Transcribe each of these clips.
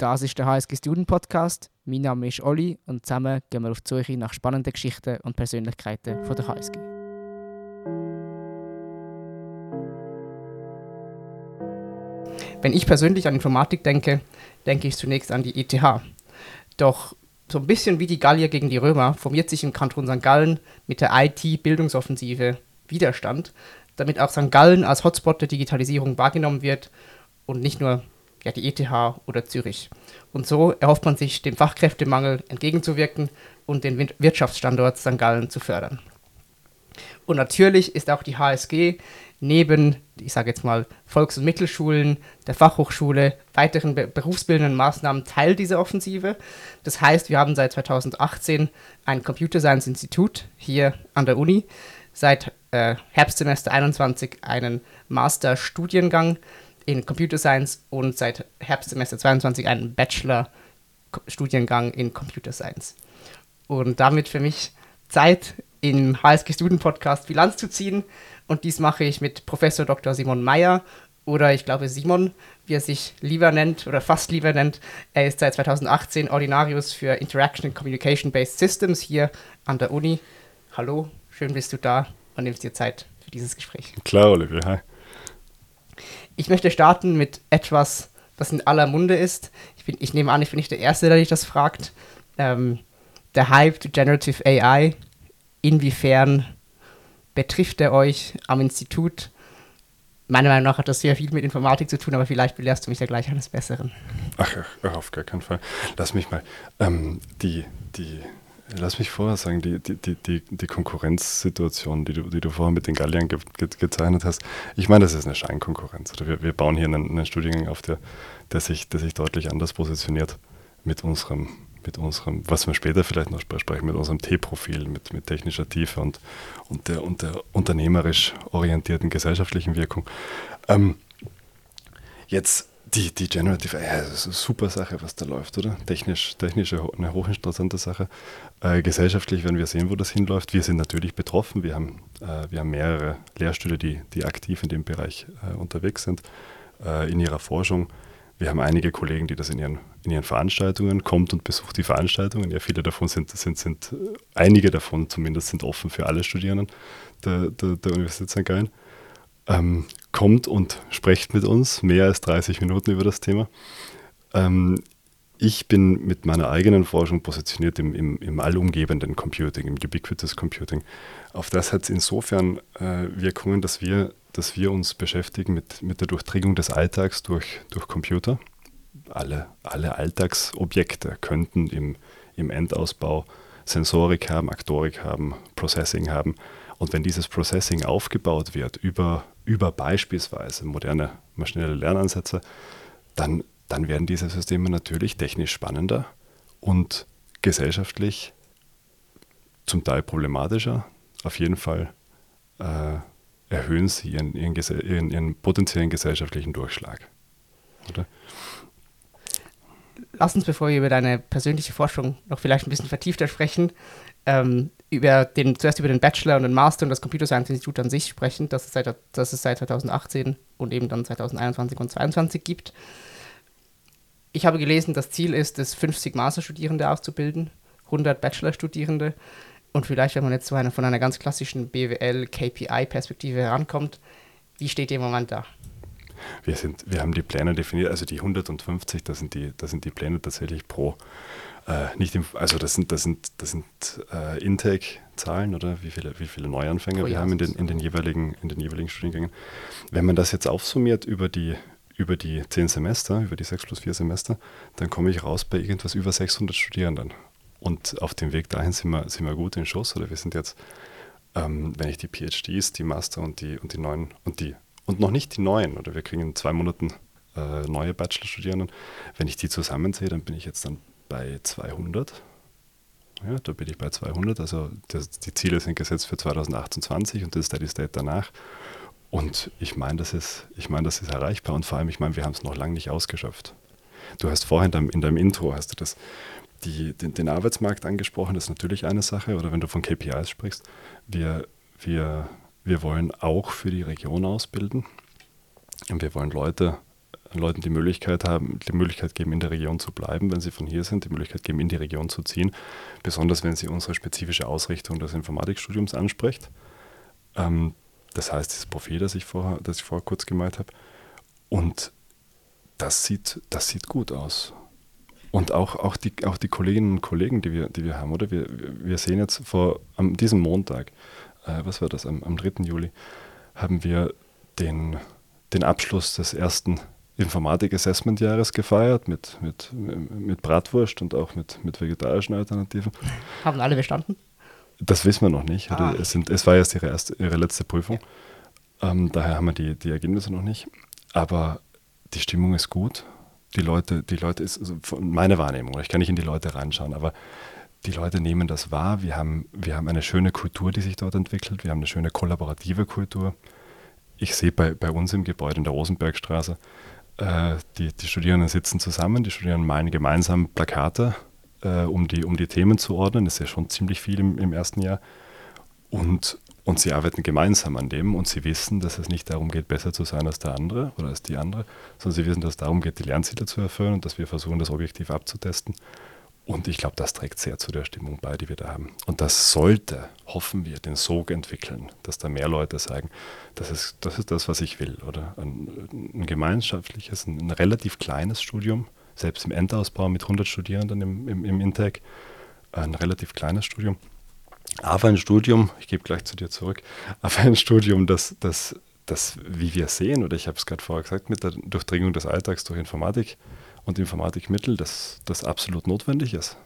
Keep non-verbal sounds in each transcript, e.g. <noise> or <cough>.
Das ist der HSG Student Podcast. Mein Name ist Olli und zusammen gehen wir auf die Suche nach spannenden Geschichten und Persönlichkeiten von der HSG. Wenn ich persönlich an Informatik denke, denke ich zunächst an die ETH. Doch so ein bisschen wie die Gallier gegen die Römer formiert sich im Kanton St. Gallen mit der IT-Bildungsoffensive Widerstand, damit auch St. Gallen als Hotspot der Digitalisierung wahrgenommen wird und nicht nur ja, die ETH oder Zürich. Und so erhofft man sich, dem Fachkräftemangel entgegenzuwirken und den Wirtschaftsstandort St. Gallen zu fördern. Und natürlich ist auch die HSG neben, ich sage jetzt mal, Volks- und Mittelschulen, der Fachhochschule, weiteren be berufsbildenden Maßnahmen Teil dieser Offensive. Das heißt, wir haben seit 2018 ein Computer Science Institut hier an der Uni, seit äh, Herbstsemester 21 einen Masterstudiengang in Computer Science und seit Herbstsemester 22 einen Bachelor-Studiengang in Computer Science. Und damit für mich Zeit, im HSG Student Podcast Bilanz zu ziehen. Und dies mache ich mit Professor Dr. Simon Meyer oder ich glaube Simon, wie er sich lieber nennt oder fast lieber nennt. Er ist seit 2018 Ordinarius für Interaction and Communication Based Systems hier an der Uni. Hallo, schön bist du da und nimmst dir Zeit für dieses Gespräch. Klar, Olivier, hi. Ich möchte starten mit etwas, was in aller Munde ist. Ich, bin, ich nehme an, ich bin nicht der Erste, der dich das fragt. Ähm, der Hype to Generative AI, inwiefern betrifft er euch am Institut? Meiner Meinung nach hat das sehr viel mit Informatik zu tun, aber vielleicht belehrst du mich ja gleich eines Besseren. Ach, ach auf gar keinen Fall. Lass mich mal. Ähm, die, die, lass mich vorher sagen, die, die, die, die Konkurrenzsituation, die du, die du vorher mit den Galliern ge, ge, gezeichnet hast, ich meine, das ist eine Scheinkonkurrenz. Oder wir, wir bauen hier einen, einen Studiengang auf, der, der, sich, der sich deutlich anders positioniert mit unserem mit unserem, was wir später vielleicht noch sprechen, mit unserem T-Profil, mit, mit technischer Tiefe und, und, der, und der unternehmerisch orientierten gesellschaftlichen Wirkung. Ähm, jetzt die, die Generative AI, das ist eine super Sache, was da läuft, oder? Technisch, technisch eine hochinteressante Sache. Äh, gesellschaftlich werden wir sehen, wo das hinläuft. Wir sind natürlich betroffen. Wir haben, äh, wir haben mehrere Lehrstühle, die, die aktiv in dem Bereich äh, unterwegs sind, äh, in ihrer Forschung. Wir haben einige Kollegen, die das in ihren, in ihren Veranstaltungen kommt und besucht die Veranstaltungen. Ja, viele davon sind, sind, sind einige davon zumindest sind offen für alle Studierenden der, der, der Universität St. Gallen. Ähm, kommt und spricht mit uns mehr als 30 Minuten über das Thema. Ähm, ich bin mit meiner eigenen Forschung positioniert im, im, im allumgebenden Computing, im Ubiquitous Computing. Auf das hat es insofern äh, Wirkungen, dass wir dass wir uns beschäftigen mit, mit der Durchdringung des Alltags durch, durch Computer. Alle, alle Alltagsobjekte könnten im, im Endausbau Sensorik haben, Aktorik haben, Processing haben. Und wenn dieses Processing aufgebaut wird über, über beispielsweise moderne maschinelle Lernansätze, dann, dann werden diese Systeme natürlich technisch spannender und gesellschaftlich zum Teil problematischer, auf jeden Fall äh, erhöhen sie ihren, ihren, ihren, ihren potenziellen gesellschaftlichen Durchschlag. Oder? Lass uns, bevor wir über deine persönliche Forschung noch vielleicht ein bisschen vertiefter sprechen, ähm, über den, zuerst über den Bachelor und den Master und das Computer Science Institut an sich sprechen, das es, seit, das es seit 2018 und eben dann 2021 und 2022 gibt. Ich habe gelesen, das Ziel ist es, 50 Masterstudierende auszubilden, 100 Bachelorstudierende. Und vielleicht, wenn man jetzt so eine, von einer ganz klassischen BWL-KPI-Perspektive herankommt, wie steht ihr im Moment da? Wir, sind, wir haben die Pläne definiert, also die 150, das sind die, das sind die Pläne tatsächlich pro, äh, nicht im, also das sind, das sind, das sind äh, Intake-Zahlen oder wie viele, wie viele Neuanfänger oh, wir ja, haben in den, in, den jeweiligen, in den jeweiligen Studiengängen. Wenn man das jetzt aufsummiert über die, über die 10 Semester, über die 6 plus 4 Semester, dann komme ich raus bei irgendwas über 600 Studierenden. Und auf dem Weg dahin sind wir, sind wir gut in Schuss. Oder wir sind jetzt, ähm, wenn ich die PhDs, die Master und die, und die neuen und die und noch nicht die neuen, oder wir kriegen in zwei Monaten äh, neue Bachelorstudierenden. Wenn ich die zusammenzähle, dann bin ich jetzt dann bei 200. Ja, da bin ich bei 200. Also das, die Ziele sind gesetzt für 2028 und das Steady State danach. Und ich meine, das ist, ich meine, das ist erreichbar und vor allem, ich meine, wir haben es noch lange nicht ausgeschöpft. Du hast vorhin in deinem, in deinem Intro hast du das die, den, den, Arbeitsmarkt angesprochen, das ist natürlich eine Sache. Oder wenn du von KPIs sprichst, wir, wir, wir wollen auch für die Region ausbilden. Und wir wollen Leute Leuten die Möglichkeit haben, die Möglichkeit geben, in der Region zu bleiben, wenn sie von hier sind, die Möglichkeit geben, in die Region zu ziehen, besonders wenn sie unsere spezifische Ausrichtung des Informatikstudiums anspricht. Ähm, das heißt, dieses Profil, das ich vorher, das ich vorher kurz gemalt habe. Und das sieht, das sieht gut aus. Und auch, auch, die, auch die Kolleginnen und Kollegen, die wir, die wir haben, oder? Wir, wir sehen jetzt vor diesem Montag, äh, was war das, am, am 3. Juli, haben wir den, den Abschluss des ersten Informatik-Assessment-Jahres gefeiert mit, mit, mit Bratwurst und auch mit, mit vegetarischen Alternativen. Haben alle bestanden? Das wissen wir noch nicht. Ah. Es, sind, es war erst ihre, erste, ihre letzte Prüfung. Ja. Ähm, daher haben wir die, die Ergebnisse noch nicht. Aber die Stimmung ist gut. Die Leute, die Leute ist also meine Wahrnehmung. Ich kann nicht in die Leute reinschauen, aber die Leute nehmen das wahr. Wir haben, wir haben eine schöne Kultur, die sich dort entwickelt. Wir haben eine schöne kollaborative Kultur. Ich sehe bei, bei uns im Gebäude in der Rosenbergstraße, äh, die, die Studierenden sitzen zusammen, die Studierenden malen gemeinsam Plakate, äh, um, die, um die Themen zu ordnen. Das ist ja schon ziemlich viel im, im ersten Jahr. Und, und sie arbeiten gemeinsam an dem und sie wissen, dass es nicht darum geht, besser zu sein als der andere oder als die andere, sondern sie wissen, dass es darum geht, die Lernziele zu erfüllen und dass wir versuchen, das objektiv abzutesten. Und ich glaube, das trägt sehr zu der Stimmung bei, die wir da haben. Und das sollte, hoffen wir, den Sog entwickeln, dass da mehr Leute sagen, das ist das, ist das was ich will. Oder ein, ein gemeinschaftliches, ein, ein, relativ kleines Studium, selbst im Endausbau mit 100 Studierenden im, im, im Intake, ein relativ kleines Studium aber ein Studium, ich gebe gleich zu dir zurück, <laughs> aber ein Studium, das, das, das wie wir sehen, oder ich habe es gerade vorher gesagt, mit der Durchdringung des Alltags durch Informatik und Informatikmittel, das, das absolut notwendig ist.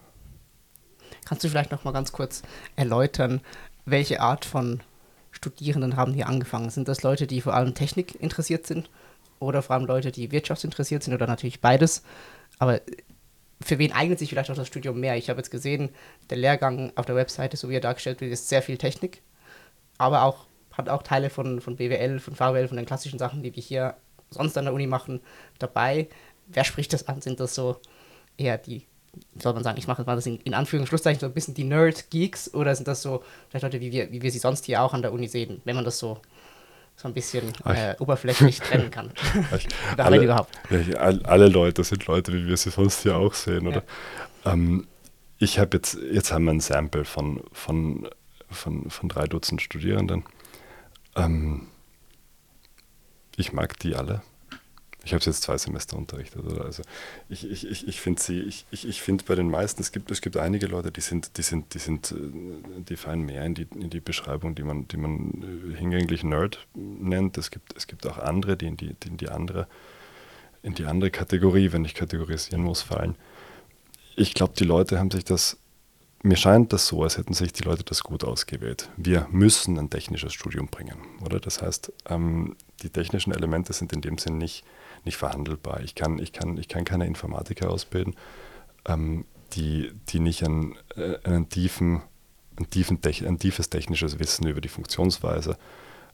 Kannst du vielleicht noch mal ganz kurz erläutern, welche Art von Studierenden haben hier angefangen? Sind das Leute, die vor allem Technik interessiert sind oder vor allem Leute, die wirtschaftsinteressiert sind oder natürlich beides? Aber für wen eignet sich vielleicht auch das Studium mehr? Ich habe jetzt gesehen, der Lehrgang auf der Webseite, so wie er dargestellt wird, ist sehr viel Technik, aber auch hat auch Teile von, von BWL, von VWL, von den klassischen Sachen, die wir hier sonst an der Uni machen, dabei. Wer spricht das an? Sind das so eher die, wie soll man sagen, ich mache mal das in, in Anführungszeichen so ein bisschen die Nerd-Geeks oder sind das so vielleicht Leute, wie wir, wie wir sie sonst hier auch an der Uni sehen, wenn man das so so ein bisschen äh, oberflächlich trennen kann. <laughs> alle, überhaupt. Alle Leute sind Leute, wie wir sie sonst hier auch sehen, oder? Ja. Ähm, ich habe jetzt, jetzt haben wir ein Sample von, von, von, von drei Dutzend Studierenden. Ähm, ich mag die alle. Ich habe jetzt zwei Semester unterrichtet. Oder? Also ich, ich, ich, ich finde sie, ich, ich, ich finde bei den meisten, es gibt, es gibt einige Leute, die sind, die sind, die sind, äh, die fallen mehr in die, in die Beschreibung, die man, die man äh, hinlänglich Nerd nennt. Es gibt, es gibt auch andere, die in die, die in die andere, in die andere Kategorie, wenn ich kategorisieren muss, fallen. Ich glaube, die Leute haben sich das mir scheint das so, als hätten sich die Leute das gut ausgewählt. Wir müssen ein technisches Studium bringen, oder? Das heißt, ähm, die technischen Elemente sind in dem Sinn nicht nicht verhandelbar. Ich kann, ich kann, ich kann keine Informatiker ausbilden, ähm, die, die nicht einen, äh, einen tiefen, ein, tiefen, ein tiefes technisches Wissen über die Funktionsweise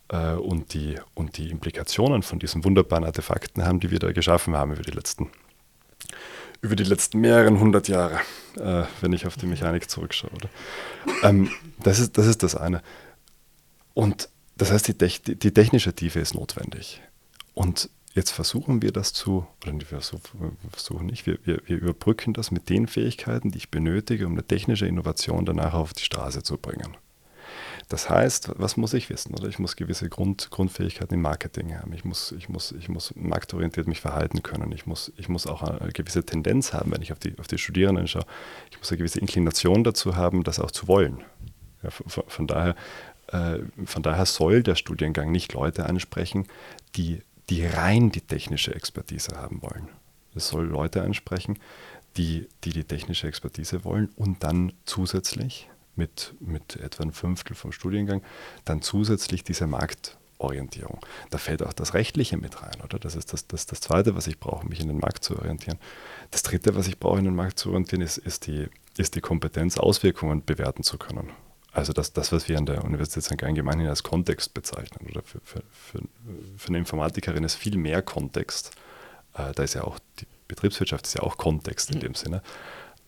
äh, und, die, und die Implikationen von diesen wunderbaren Artefakten haben, die wir da geschaffen haben über die letzten, über die letzten mehreren hundert Jahre, äh, wenn ich auf die Mechanik zurückschaue. Ähm, das, ist, das ist das eine. Und das heißt, die, die, technische Tiefe ist notwendig. Und jetzt versuchen wir das zu, oder wir versuchen nicht, wir, wir, wir überbrücken das mit den Fähigkeiten, die ich benötige, um eine technische Innovation danach auf die Straße zu bringen. Das heißt, was muss ich wissen? Oder ich muss gewisse Grund, Grundfähigkeiten im Marketing haben. Ich muss, ich muss, ich muss marktorientiert mich verhalten können. Ich muss, ich muss auch eine gewisse Tendenz haben, wenn ich auf die, auf die Studierenden schaue. Ich muss eine gewisse Inklination dazu haben, das auch zu wollen. Ja, von, von, daher, äh, von daher soll der Studiengang nicht Leute ansprechen, die die rein die technische Expertise haben wollen. Es soll Leute ansprechen, die, die die technische Expertise wollen und dann zusätzlich mit, mit etwa ein Fünftel vom Studiengang dann zusätzlich diese Marktorientierung. Da fällt auch das Rechtliche mit rein, oder? Das ist das, das, das Zweite, was ich brauche, mich in den Markt zu orientieren. Das Dritte, was ich brauche, in den Markt zu orientieren, ist, ist, die, ist die Kompetenz, Auswirkungen bewerten zu können. Also das, das, was wir an der Universität St. Gallen gemeinhin als Kontext bezeichnen, oder für, für, für, für eine Informatikerin ist viel mehr Kontext. Äh, da ist ja auch die Betriebswirtschaft ist ja auch Kontext in mhm. dem Sinne.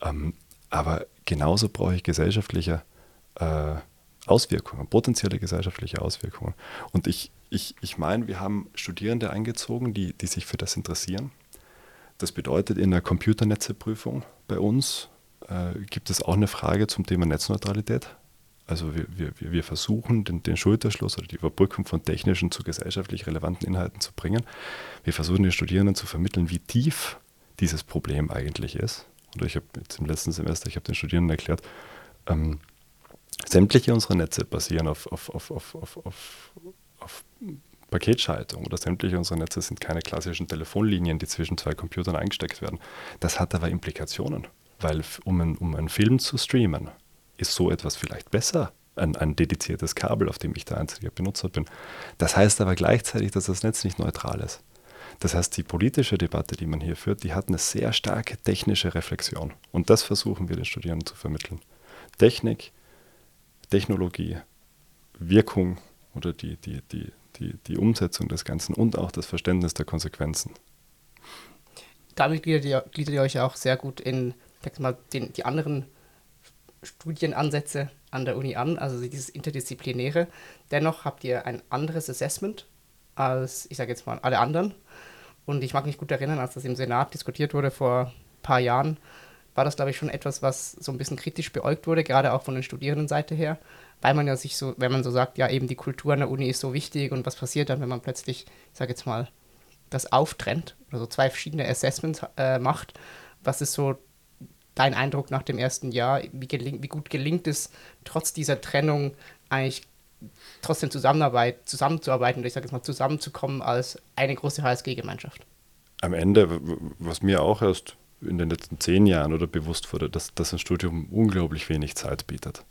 Ähm, aber genauso brauche ich gesellschaftliche äh, Auswirkungen, potenzielle gesellschaftliche Auswirkungen. Und ich, ich, ich meine, wir haben Studierende eingezogen, die, die sich für das interessieren. Das bedeutet, in der Computernetzeprüfung bei uns äh, gibt es auch eine Frage zum Thema Netzneutralität. Also wir, wir, wir versuchen, den, den Schulterschluss oder die Überbrückung von technischen zu gesellschaftlich relevanten Inhalten zu bringen. Wir versuchen den Studierenden zu vermitteln, wie tief dieses Problem eigentlich ist. Und ich habe jetzt im letzten Semester, ich habe den Studierenden erklärt, ähm, sämtliche unserer Netze basieren auf, auf, auf, auf, auf, auf, auf Paketschaltung oder sämtliche unserer Netze sind keine klassischen Telefonlinien, die zwischen zwei Computern eingesteckt werden. Das hat aber Implikationen, weil um, ein, um einen Film zu streamen, ist so etwas vielleicht besser, ein, ein dediziertes Kabel, auf dem ich der einzige Benutzer bin. Das heißt aber gleichzeitig, dass das Netz nicht neutral ist. Das heißt, die politische Debatte, die man hier führt, die hat eine sehr starke technische Reflexion. Und das versuchen wir den Studierenden zu vermitteln. Technik, Technologie, Wirkung oder die, die, die, die, die Umsetzung des Ganzen und auch das Verständnis der Konsequenzen. Damit gliedert ihr, gliedert ihr euch auch sehr gut in mal, den, die anderen Studienansätze an der Uni an, also dieses Interdisziplinäre. Dennoch habt ihr ein anderes Assessment als, ich sage jetzt mal, alle anderen. Und ich mag mich gut erinnern, als das im Senat diskutiert wurde vor ein paar Jahren, war das, glaube ich, schon etwas, was so ein bisschen kritisch beäugt wurde, gerade auch von der Studierendenseite her, weil man ja sich so, wenn man so sagt, ja, eben die Kultur an der Uni ist so wichtig und was passiert dann, wenn man plötzlich, ich sage jetzt mal, das auftrennt oder so zwei verschiedene Assessments äh, macht. Was ist so dein Eindruck nach dem ersten Jahr? Wie, geling, wie gut gelingt es, trotz dieser Trennung eigentlich trotzdem Zusammenarbeit, zusammenzuarbeiten oder ich sage jetzt mal zusammenzukommen als eine große HSG-Gemeinschaft? Am Ende, was mir auch erst in den letzten zehn Jahren oder bewusst wurde, dass, dass ein Studium unglaublich wenig Zeit bietet.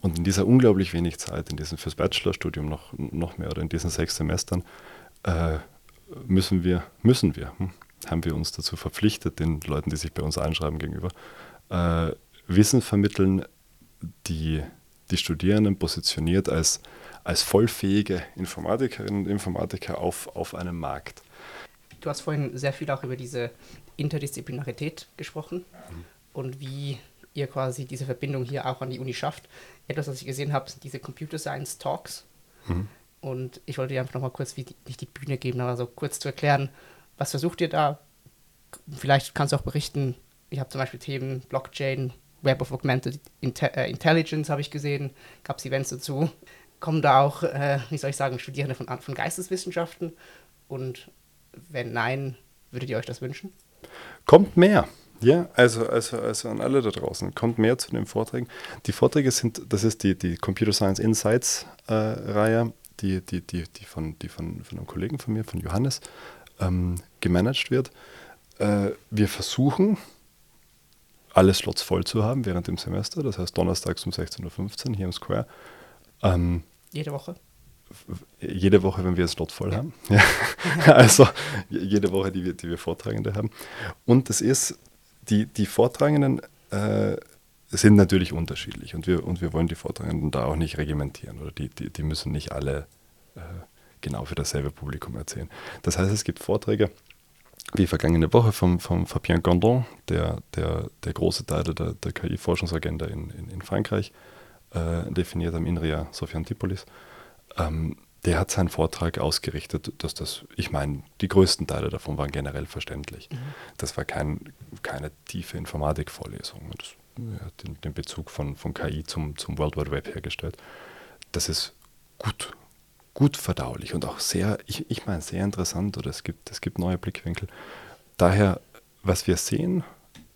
Und in dieser unglaublich wenig Zeit, in diesem fürs Bachelorstudium noch, noch mehr oder in diesen sechs Semestern, äh, müssen wir, müssen wir, hm, haben wir uns dazu verpflichtet, den Leuten, die sich bei uns einschreiben gegenüber, äh, Wissen vermitteln, die die Studierenden positioniert als, als vollfähige Informatikerinnen und Informatiker auf, auf einem Markt. Du hast vorhin sehr viel auch über diese Interdisziplinarität gesprochen mhm. und wie ihr quasi diese Verbindung hier auch an die Uni schafft. Etwas, was ich gesehen habe, sind diese Computer Science Talks. Mhm. Und ich wollte dir einfach nochmal kurz wie die, nicht die Bühne geben, aber so kurz zu erklären, was versucht ihr da? Vielleicht kannst du auch berichten, ich habe zum Beispiel Themen Blockchain, Web of Augmented Inte äh, Intelligence habe ich gesehen, gab es Events dazu. Kommen da auch, äh, wie soll ich sagen, Studierende von, von Geisteswissenschaften? Und wenn nein, würdet ihr euch das wünschen? Kommt mehr. Ja, also, also, also an alle da draußen, kommt mehr zu den Vorträgen. Die Vorträge sind, das ist die, die Computer Science Insights äh, Reihe, die, die, die, die, von, die von, von einem Kollegen von mir, von Johannes, ähm, gemanagt wird. Äh, wir versuchen, alle Slots voll zu haben während dem Semester. Das heißt, donnerstags um 16.15 Uhr hier im Square. Ähm, jede Woche? Jede Woche, wenn wir einen Slot voll haben. <laughs> Ja. also jede Woche, die wir, die wir Vortragende haben. Und das ist, die, die Vortragenden äh, sind natürlich unterschiedlich und wir, und wir wollen die Vortragenden da auch nicht regimentieren oder die, die, die müssen nicht alle äh, genau für dasselbe Publikum erzählen. Das heißt, es gibt Vorträge, wie vergangene Woche vom, vom Fabien Gondon, der, der, der große Teil der, der KI-Forschungsagenda in, in, in, Frankreich äh, definiert am INRIA Sofia Antipolis. Ähm, der hat seinen Vortrag ausgerichtet, dass das, ich meine, die größten Teile davon waren generell verständlich. Mhm. Das war kein, keine tiefe Informatikvorlesung. Das hat den, den Bezug von, von KI zum, zum World Wide Web hergestellt. Das ist gut, gut verdaulich und auch sehr, ich, ich meine, sehr interessant oder es gibt, es gibt neue Blickwinkel. Daher, was wir sehen,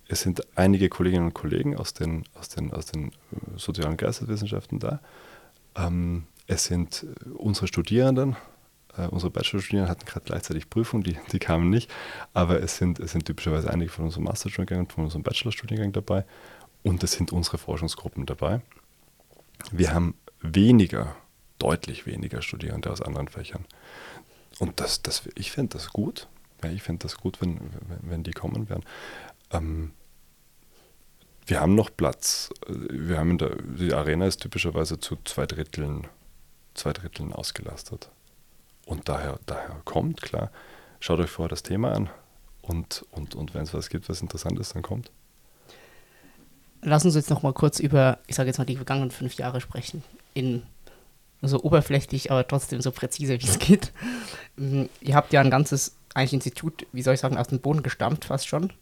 es sind einige Kolleginnen und Kollegen aus den, aus den, aus den äh, sozialen Geisteswissenschaften da. Ähm, es sind äh, unsere Studierenden, äh, unsere Bachelorstudierenden hatten gerade gleichzeitig Prüfungen, die, die kamen nicht, aber es sind, es sind typischerweise einige von unserem Masterstudiengang und von unserem Bachelorstudiengang dabei und es sind unsere Forschungsgruppen dabei. Wir haben weniger deutlich weniger Studierende aus anderen Fächern. Und das, das, ich finde das gut. Ja, ich finde das gut, wenn, wenn, wenn, die kommen werden. Ähm, wir haben noch Platz. Wir haben der, die Arena ist typischerweise zu zwei Dritteln, zwei Dritteln ausgelastet. Und daher, daher kommt, klar, schaut euch vorher das Thema an und, und, und wenn es was gibt, was interessant ist, dann kommt. Lass uns jetzt noch mal kurz über, ich sage jetzt mal, die vergangenen fünf Jahre sprechen in so oberflächlich, aber trotzdem so präzise, wie es geht. Ähm, ihr habt ja ein ganzes eigentlich Institut, wie soll ich sagen, aus dem Boden gestammt fast schon.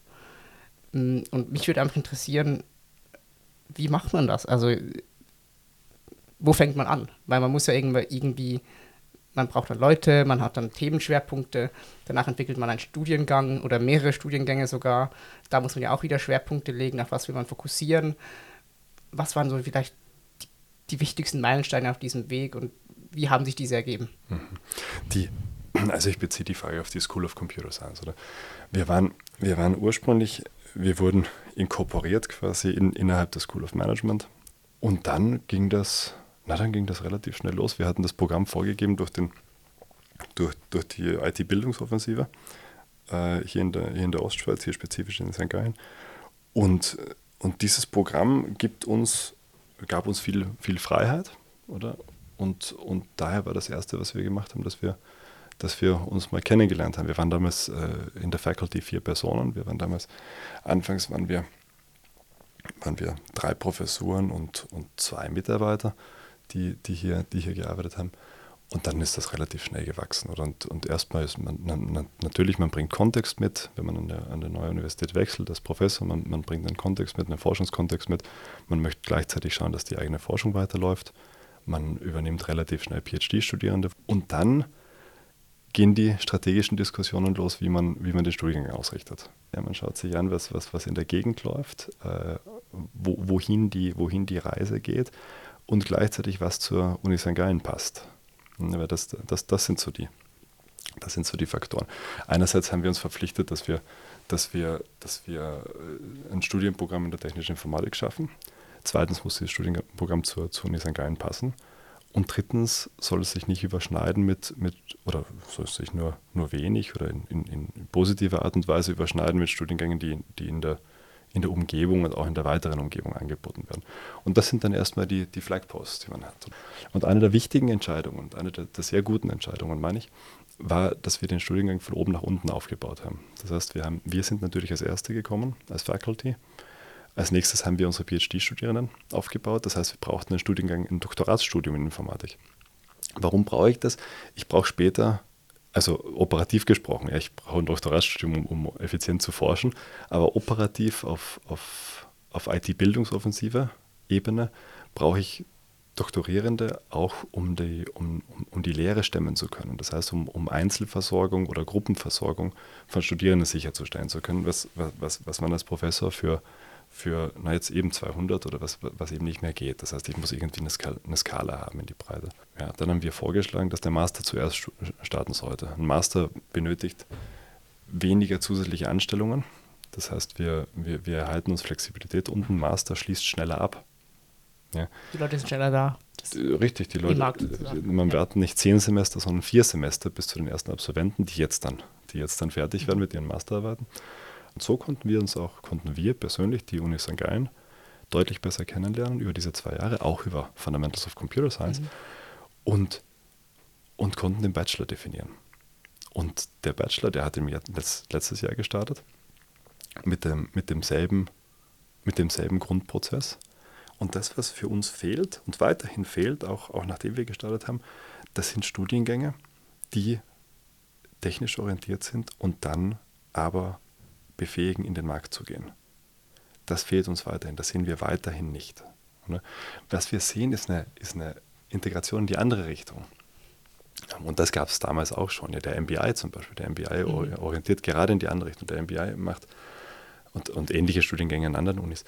Ähm, und mich würde einfach interessieren, wie macht man das? Also, wo fängt man an? Weil man muss ja irgendwie, man braucht dann Leute, man hat dann Themenschwerpunkte, danach entwickelt man einen Studiengang oder mehrere Studiengänge sogar. Da muss man ja auch wieder Schwerpunkte legen, auf was will man fokussieren. Was waren so vielleicht die, wichtigsten Meilensteine auf diesem Weg und wie haben sich diese ergeben? Mhm. Die, <clears throat> also ich beziehe die Frage auf die School of Computer Science. Oder? Wir, waren, wir waren ursprünglich, wir wurden inkorporiert quasi in, innerhalb der School of Management und dann ging das, na dann ging das relativ schnell los. Wir hatten das Programm vorgegeben durch, den, durch, durch die IT-Bildungsoffensive äh, hier, in der, hier in der Ostschweiz, hier spezifisch in St. Gallen. Und, und dieses Programm gibt uns, gab uns viel, viel Freiheit, oder? Und, und daher war das Erste, was wir gemacht haben, dass wir dass wir uns mal kennengelernt haben. Wir waren damals äh, in der Faculty vier Personen. Wir waren damals, anfangs waren wir, waren wir drei Professuren und, und zwei Mitarbeiter, die, die, hier, die hier gearbeitet haben. Und dann ist das relativ schnell gewachsen. Oder? Und, und erstmal ist man, man, natürlich, man bringt Kontext mit, wenn man an der, an der neue Universität wechselt als Professor, man, man bringt einen Kontext mit, einen Forschungskontext mit. Man möchte gleichzeitig schauen, dass die eigene Forschung weiterläuft. Man übernimmt relativ schnell PhD-Studierende. Und dann gehen die strategischen Diskussionen los, wie man, wie man den Studiengang ausrichtet. Ja, man schaut sich an, was, was, was in der Gegend läuft, äh, wo, wohin, die, wohin die Reise geht und gleichzeitig, was zur Uni St. Gallen passt. Ja, das, das, das, sind so die, das sind so die Faktoren. Einerseits haben wir uns verpflichtet, dass wir, dass wir, dass wir äh, ein Studienprogramm in der technischen Informatik schaffen. Zweitens muss das Studienprogramm zur, zur Uni St. Gallen passen. Und drittens soll es sich nicht überschneiden mit, mit oder soll es sich nur, nur wenig oder in, in, in positiver Art und Weise überschneiden mit Studiengängen, die, die in, der, in der Umgebung und auch in der weiteren Umgebung angeboten werden. Und das sind dann erstmal die, die Flagposts, die man hat. Und eine der wichtigen Entscheidungen und eine der, der sehr guten Entscheidungen, meine ich, war, dass wir den Studiengang von oben nach unten aufgebaut haben. Das heißt, wir, haben, wir sind natürlich als Erste gekommen, als Faculty als nächstes haben wir unsere PhD-Studierenden aufgebaut. Das heißt, wir brauchten einen Studiengang, ein Doktoratsstudium in Informatik. Warum brauche ich das? Ich brauche später, also operativ gesprochen, ja, ich brauche ein Doktoratsstudium, um, um effizient zu forschen, aber operativ auf, auf, auf IT-Bildungsoffensive Ebene brauche ich Doktorierende auch, um die, um, um die Lehre stemmen zu können. Das heißt, um, um Einzelversorgung oder Gruppenversorgung von Studierenden sicherzustellen zu können, was, was, was man als Professor für für, na jetzt eben 200 oder was, was eben nicht mehr geht. Das heißt, ich muss irgendwie eine Skala, eine Skala haben in die Breite. Ja, dann haben wir vorgeschlagen, dass der Master zuerst starten sollte. Ein Master benötigt weniger zusätzliche Anstellungen. Das heißt, wir, wir, wir erhalten uns Flexibilität und ein Master schließt schneller ab. Ja. Die Leute sind schneller da. Richtig, die Leute. Man ja. warten nicht zehn Semester, sondern vier Semester bis zu den ersten Absolventen, die jetzt dann, die jetzt dann fertig werden mit ihren Masterarbeiten. Und so konnten wir uns auch, konnten wir persönlich die Uni St. Gallen deutlich besser kennenlernen über diese zwei Jahre, auch über Fundamentals of Computer Science mhm. und, und konnten den Bachelor definieren. Und der Bachelor, der hat im letztes Jahr gestartet mit, dem, mit, demselben, mit demselben Grundprozess. Und das, was für uns fehlt und weiterhin fehlt, auch, auch nachdem wir gestartet haben, das sind Studiengänge, die technisch orientiert sind und dann aber befähigen, in den Markt zu gehen. Das fehlt uns weiterhin, das sehen wir weiterhin nicht. Was wir sehen, ist eine, ist eine Integration in die andere Richtung. Und das gab es damals auch schon. Ja, der MBI zum Beispiel, der MBI mhm. orientiert gerade in die andere Richtung. Der MBI macht und, und ähnliche Studiengänge an anderen Unis,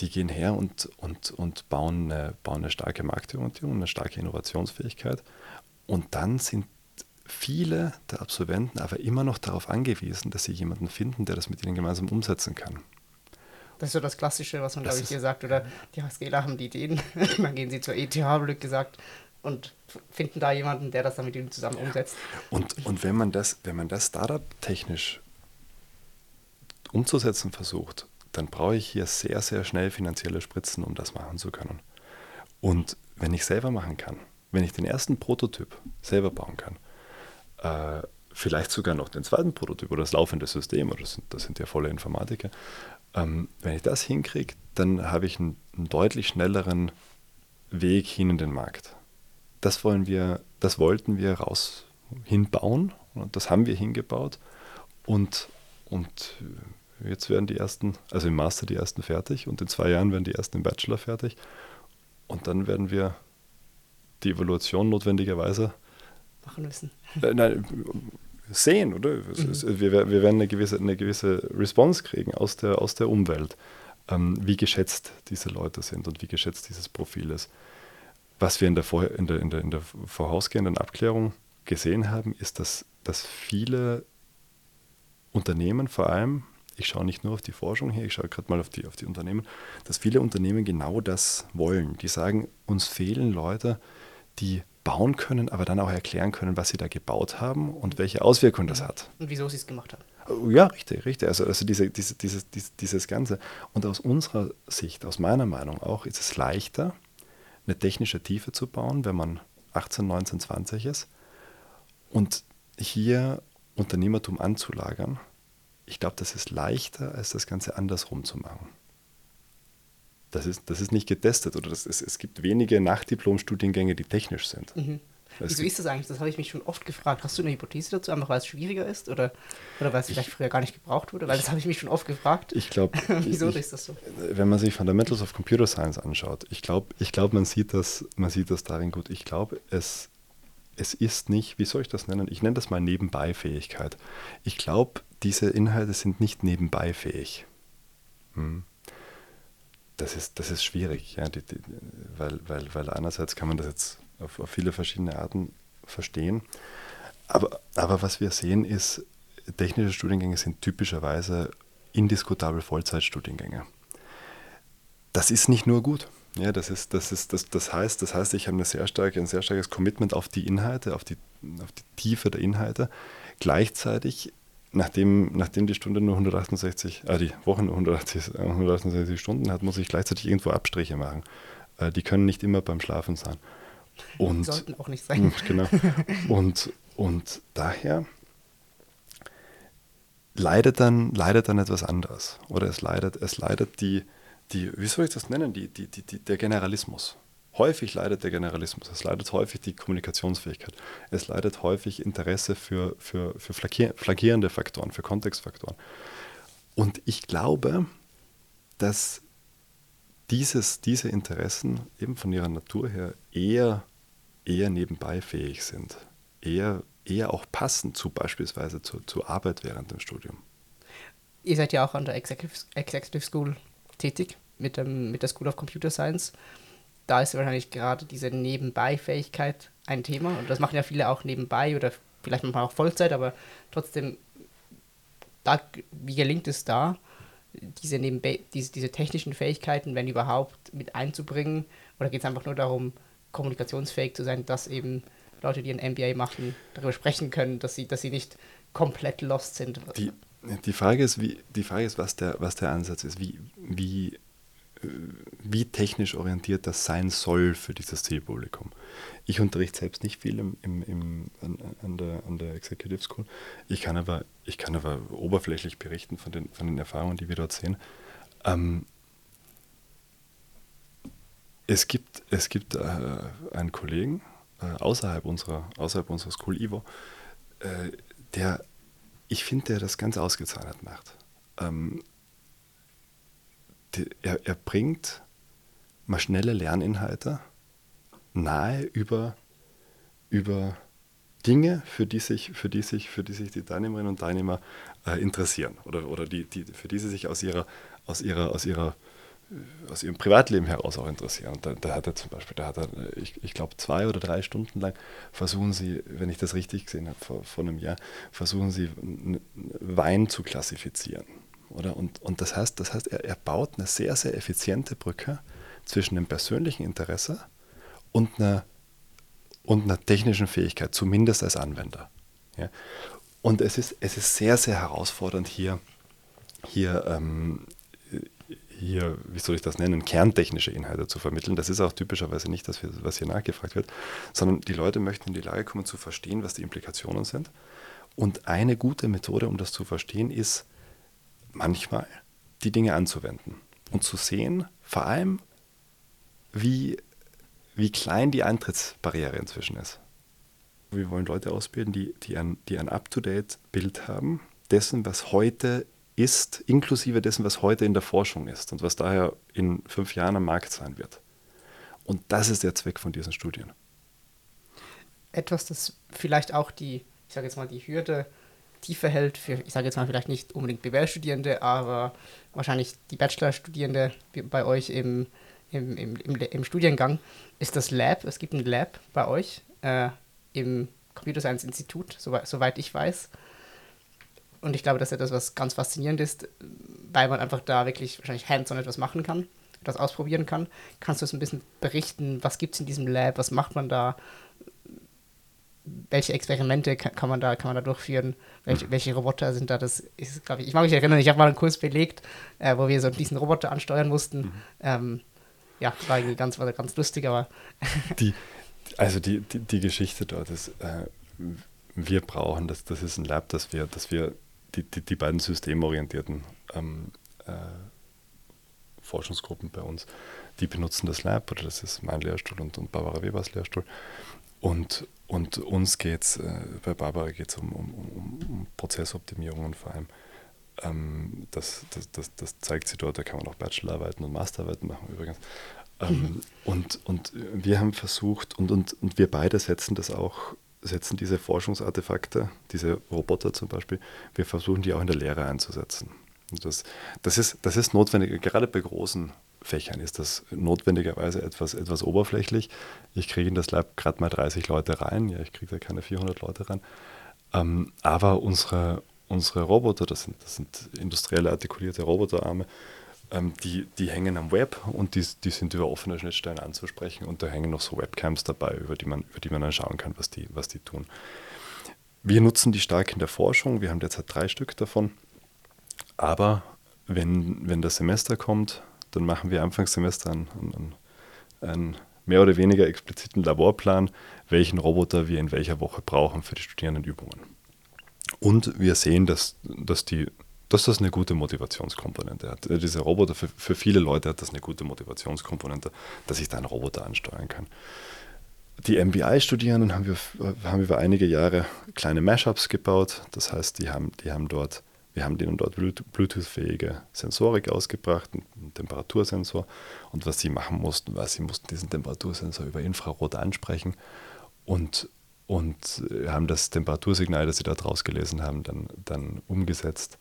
die gehen her und, und, und bauen, eine, bauen eine starke Marktorientierung, eine starke Innovationsfähigkeit. Und dann sind viele der Absolventen aber immer noch darauf angewiesen, dass sie jemanden finden, der das mit ihnen gemeinsam umsetzen kann. Das ist so das Klassische, was man, glaube ich, hier sagt. Oder die HSGler haben die Ideen, <laughs> dann gehen sie zur ETH, blöd gesagt, und finden da jemanden, der das dann mit ihnen zusammen umsetzt. Und, und wenn man das, wenn man das Startup-technisch umzusetzen versucht, dann brauche ich hier sehr, sehr schnell finanzielle Spritzen, um das machen zu können. Und wenn ich selber machen kann, wenn ich den ersten Prototyp selber bauen kann, äh, vielleicht sogar noch den zweiten Prototyp oder das laufende System, oder das sind, das sind ja volle Informatiker. Ähm, wenn ich das hinkriege, dann habe ich einen, einen, deutlich schnelleren Weg hin in den Markt. Das wollen wir, das wollten wir raus hinbauen und das haben wir hingebaut und, und jetzt werden die ersten, also im Master die ersten fertig und in zwei Jahren werden die ersten im Bachelor fertig und dann werden wir die Evaluation notwendigerweise machen müssen. Äh, nein, sehen, oder? Mhm. Wir, wir, werden eine gewisse, eine gewisse Response kriegen aus der, aus der Umwelt, ähm, wie geschätzt diese Leute sind und wie geschätzt dieses Profil ist. Was wir in der, Vor in der, in der, in der vorausgehenden Abklärung gesehen haben, ist, dass, dass viele Unternehmen vor allem, ich schaue nicht nur auf die Forschung hier, ich schaue gerade mal auf die, auf die Unternehmen, dass viele Unternehmen genau das wollen. Die sagen, uns fehlen Leute, die bauen können, aber dann auch erklären können, was sie da gebaut haben und welche Auswirkungen das hat. Und wieso sie es gemacht haben. Oh, ja, richtig, richtig. Also, also diese, diese, dieses, dieses, dieses Ganze. Und aus unserer Sicht, aus meiner Meinung auch, ist es leichter, eine technische Tiefe zu bauen, wenn man 18, 19, 20 ist. Und hier Unternehmertum anzulagern, ich glaube, das ist leichter, als das Ganze andersrum zu machen das ist, das ist nicht getestet oder das ist, es gibt wenige Nachdiplom-Studiengänge, die technisch sind. Mhm. Wieso ist das eigentlich? Das habe ich mich schon oft gefragt. Hast du eine Hypothese dazu, einfach weil es schwieriger ist oder, oder weil es vielleicht früher gar nicht gebraucht wurde? Weil das habe ich mich schon oft gefragt. Ich glaube, <laughs> wieso ich, ist das so? Wenn man sich Fundamentals of Computer Science anschaut, ich glaube, ich glaub, man, sieht das, man sieht das darin gut. Ich glaube, es, es ist nicht, wie soll ich das nennen? Ich nenne das mal Nebenbeifähigkeit. Ich glaube, diese Inhalte sind nicht nebenbeifähig. Hm das ist, das ist schwierig, ja, die, die, weil, weil, weil einerseits kann man das jetzt auf, auf viele verschiedene Arten verstehen, aber, aber was wir sehen ist, technische Studiengänge sind typischerweise indiskutabel Vollzeitstudiengänge. Das ist nicht nur gut. Ja, das, ist, das, ist, das, das, heißt, das heißt, ich habe eine sehr starke, ein sehr starkes Commitment auf die Inhalte, auf die, auf die Tiefe der Inhalte. Gleichzeitig nachdem, nachdem die Stunde nur 168, äh, die Woche nur 168, 168 Stunden hat, muss ich gleichzeitig irgendwo Abstriche machen. Äh, die können nicht immer beim Schlafen sein. Und, sollten auch nicht sein. <laughs> Genau. Und, und daher leidet dann, leidet dann etwas anderes. Oder es leidet, es leidet die, die, wie soll ich das nennen, die, die, die, der Generalismus. Häufig leidet der Generalismus, es leidet häufig die Kommunikationsfähigkeit, es leidet häufig Interesse für, für, für flaggierende Faktoren, für Kontextfaktoren. Und ich glaube, dass dieses, diese Interessen eben von ihrer Natur her eher, eher nebenbei fähig sind, eher, eher auch passen zu beispielsweise zur, zur Arbeit während dem Studium. Ihr seid ja auch an der Executive, Executive School tätig mit, dem, mit der School of Computer Science da ist wahrscheinlich gerade diese Nebenbei-Fähigkeit ein Thema. Und das machen ja viele auch nebenbei oder vielleicht manchmal auch Vollzeit, aber trotzdem, da, wie gelingt es da, diese, Nebenbei, diese, diese technischen Fähigkeiten, wenn überhaupt, mit einzubringen? Oder geht es einfach nur darum, kommunikationsfähig zu sein, dass eben Leute, die ein MBA machen, darüber sprechen können, dass sie, dass sie nicht komplett lost sind? Die, die Frage ist, wie, die Frage ist, was der, was der Ansatz ist. Wie, wie wie technisch orientiert das sein soll für dieses Zielpublikum. Ich unterrichte selbst nicht viel im, im, im, an, an, der, an der Executive School. Ich kann, aber, ich kann aber oberflächlich berichten von den, von den Erfahrungen, die wir dort sehen. Ähm, es gibt, es gibt äh, einen Kollegen äh, außerhalb, unserer, außerhalb unserer School, Ivo, äh, der, ich finde, der das ganz ausgezeichnet macht. Ähm, er, er bringt schnelle Lerninhalte nahe über, über Dinge, für die sich, für die sich, für die sich die Teilnehmerinnen und Teilnehmer äh, interessieren oder, oder die, die, für die sie sich aus ihrer, aus ihrer, aus ihrer äh, aus ihrem Privatleben heraus auch interessieren. Und da, da hat er zum Beispiel, da hat er, ich, ich glaube, zwei oder drei Stunden lang versuchen sie, wenn ich das richtig gesehen habe, vor, vor einem Jahr, versuchen sie Wein zu klassifizieren. Oder? Und, und das heißt, das heißt er, er baut eine sehr, sehr effiziente Brücke zwischen dem persönlichen Interesse und einer, und einer technischen Fähigkeit, zumindest als Anwender. Ja? Und es ist, es ist sehr, sehr herausfordernd, hier, hier, ähm, hier, wie soll ich das nennen, kerntechnische Inhalte zu vermitteln. Das ist auch typischerweise nicht das, was hier nachgefragt wird, sondern die Leute möchten in die Lage kommen zu verstehen, was die Implikationen sind. Und eine gute Methode, um das zu verstehen, ist, manchmal die Dinge anzuwenden und zu sehen, vor allem, wie, wie klein die Eintrittsbarriere inzwischen ist. Wir wollen Leute ausbilden, die, die ein, die ein Up-to-Date-Bild haben, dessen, was heute ist, inklusive dessen, was heute in der Forschung ist und was daher in fünf Jahren am Markt sein wird. Und das ist der Zweck von diesen Studien. Etwas, das vielleicht auch die, ich sage jetzt mal, die Hürde tiefer hält für, ich sage jetzt mal vielleicht nicht unbedingt BWL-Studierende, aber wahrscheinlich die Bachelor-Studierende bei euch im, im, im, im, im, Studiengang, ist das Lab. Es gibt ein Lab bei euch äh, im Computer Science Institut, soweit, ich weiß. Und ich glaube, dass etwas, was ganz faszinierend ist, weil man einfach da wirklich wahrscheinlich hands-on etwas machen kann, etwas ausprobieren kann. Kannst du uns ein bisschen berichten, was gibt es in diesem Lab, was macht man da, welche Experimente kann, kann, man, da, kann man da durchführen, welche, mhm. welche Roboter sind da, das ist, glaube ich, ich mag mich erinnern, ich habe mal einen Kurs belegt, äh, wo wir so diesen Roboter ansteuern mussten. Mhm. Ähm, ja, war irgendwie ganz, war ganz lustig, aber. <laughs> die, also die, die, die Geschichte dort ist, äh, wir brauchen, das, das ist ein Lab, dass wir, dass wir die, die, die beiden systemorientierten ähm, äh, Forschungsgruppen bei uns, die benutzen das Lab, oder das ist mein Lehrstuhl und, und Barbara Webers Lehrstuhl. Und, und uns geht es, äh, bei Barbara geht es um, um, um, um Prozessoptimierung und vor allem, ähm, das, das, das, das, zeigt sie dort, da kann man auch Bachelorarbeiten und Masterarbeiten machen übrigens. Ähm, mhm. und, und wir haben versucht, und, und, und wir beide setzen das auch setzen diese Forschungsartefakte, diese Roboter zum Beispiel, wir versuchen die auch in der Lehre einzusetzen. Das, das, ist, das ist notwendig, gerade bei großen Fächern ist das notwendigerweise etwas, etwas oberflächlich. Ich kriege in das Lab gerade mal 30 Leute rein, ja, ich kriege da keine 400 Leute rein. Ähm, aber unsere, unsere Roboter, das sind, das sind industrielle artikulierte Roboterarme, ähm, die, die hängen am Web und die, die sind über offene Schnittstellen anzusprechen und da hängen noch so Webcams dabei, über die man, über die man dann schauen kann, was die, was die tun. Wir nutzen die stark in der Forschung, wir haben derzeit drei Stück davon, aber wenn, wenn das Semester kommt, dann machen wir Anfangssemester einen, einen, einen mehr oder weniger expliziten Laborplan, welchen Roboter wir in welcher Woche brauchen für die Studierendenübungen. Und wir sehen, dass, dass die dass das eine gute Motivationskomponente hat. Äh, Dieser Roboter, für, für viele Leute hat das eine gute Motivationskomponente, dass ich da einen Roboter ansteuern kann. Die MBI-Studierenden haben wir, haben über einige Jahre kleine Mashups gebaut. Das heißt, die haben, die haben dort, wir haben denen dort Bluetooth-fähige Sensorik ausgebracht, einen Temperatursensor. Und was sie machen mussten, war, sie mussten diesen Temperatursensor über Infrarot ansprechen und, und haben das Temperatursignal, das sie dort rausgelesen haben, dann, dann umgesetzt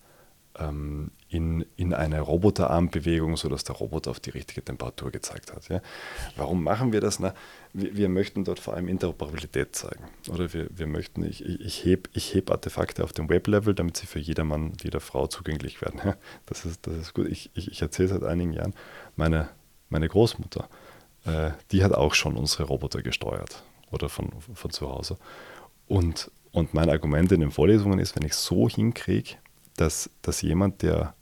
ähm, in, in eine Roboterarmbewegung, sodass der Roboter auf die richtige Temperatur gezeigt hat. Ja. Warum machen wir das? Na, wir, wir, möchten dort vor allem Interoperabilität zeigen. Oder wir, wir möchten, ich, ich, hebe ich heb Artefakte auf dem Web-Level, damit sie für jedermann, jeder Frau zugänglich werden. Ja. Das, ist, das ist gut. Ich, ich, ich erzähle seit einigen Jahren, meine, meine Großmutter, äh, die hat auch schon unsere Roboter gesteuert oder von, von zu Hause. Und, und mein Argument in den Vorlesungen ist, wenn ich so hinkriege, dass, dass jemand, der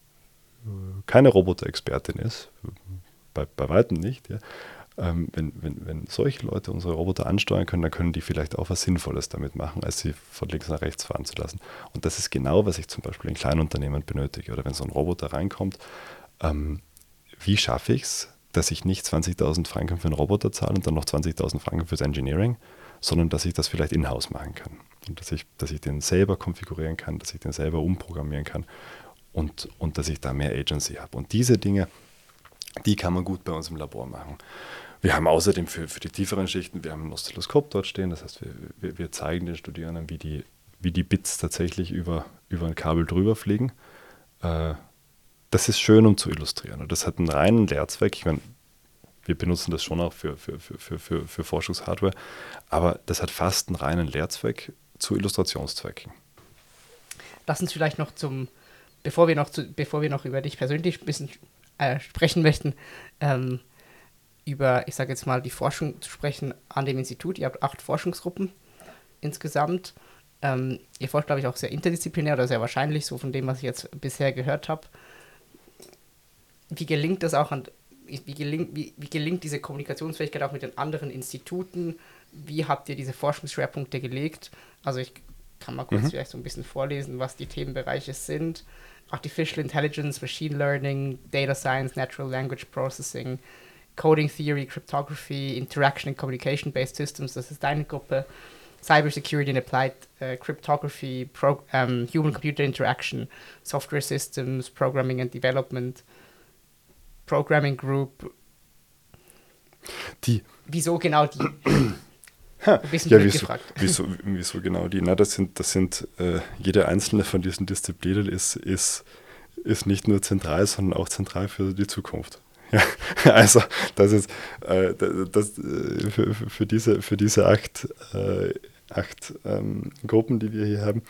äh, keine Roboter-Expertin ist, bei, bei weitem nicht, ja, ähm, wenn, wenn, wenn solche Leute unsere Roboter ansteuern können, dann können die vielleicht auch was Sinnvolles damit machen, als sie von links nach rechts fahren zu lassen. Und das ist genau, was ich zum Beispiel in Kleinunternehmen benötige. Oder wenn so ein Roboter reinkommt, ähm, wie schaffe ich es, dass ich nicht 20.000 Franken für einen Roboter zahle und dann noch 20.000 Franken fürs Engineering, sondern dass ich das vielleicht in-house machen kann. Und dass ich, dass ich den selber konfigurieren kann, dass ich den selber umprogrammieren kann und, und dass ich da mehr Agency habe. Und diese Dinge, die kann man gut bei uns im Labor machen. Wir haben außerdem für, für die tieferen Schichten, wir haben ein Oszilloskop dort stehen, das heißt, wir, wir, wir zeigen den Studierenden, wie die, wie die Bits tatsächlich über, über ein Kabel drüber fliegen. Äh, das ist schön, um zu illustrieren. Und das hat einen reinen Lehrzweck. Ich meine, wir benutzen das schon auch für, für, für, für, für Forschungshardware, aber das hat fast einen reinen Lehrzweck zu Illustrationszwecken. Lass uns vielleicht noch zum, bevor wir noch, zu, bevor wir noch über dich persönlich ein bisschen äh, sprechen möchten, ähm, über, ich sage jetzt mal, die Forschung zu sprechen an dem Institut. Ihr habt acht Forschungsgruppen insgesamt. Ähm, ihr forscht, glaube ich, auch sehr interdisziplinär oder sehr wahrscheinlich, so von dem, was ich jetzt bisher gehört habe. Wie gelingt das auch an, wie gelingt, wie, wie gelingt diese Kommunikationsfähigkeit auch mit den anderen Instituten? Wie habt ihr diese Forschungsschwerpunkte gelegt? Also ich kann mal kurz mhm. vielleicht so ein bisschen vorlesen, was die Themenbereiche sind. Artificial Intelligence, Machine Learning, Data Science, Natural Language Processing, Coding Theory, Cryptography, Interaction and Communication-Based Systems, das ist deine Gruppe. Cybersecurity and Applied uh, Cryptography, Pro, um, Human-Computer Interaction, Software Systems, Programming and Development, Programming Group. Die. Wieso genau die? Ja, wieso, wieso, wieso, genau die? Na, das sind, das sind äh, jede einzelne von diesen Disziplinen ist, ist, ist nicht nur zentral, sondern auch zentral für die Zukunft. <laughs> Ja, also das ist äh, das, äh, für, für, diese, für diese acht, äh, acht ähm, Gruppen, die wir hier haben,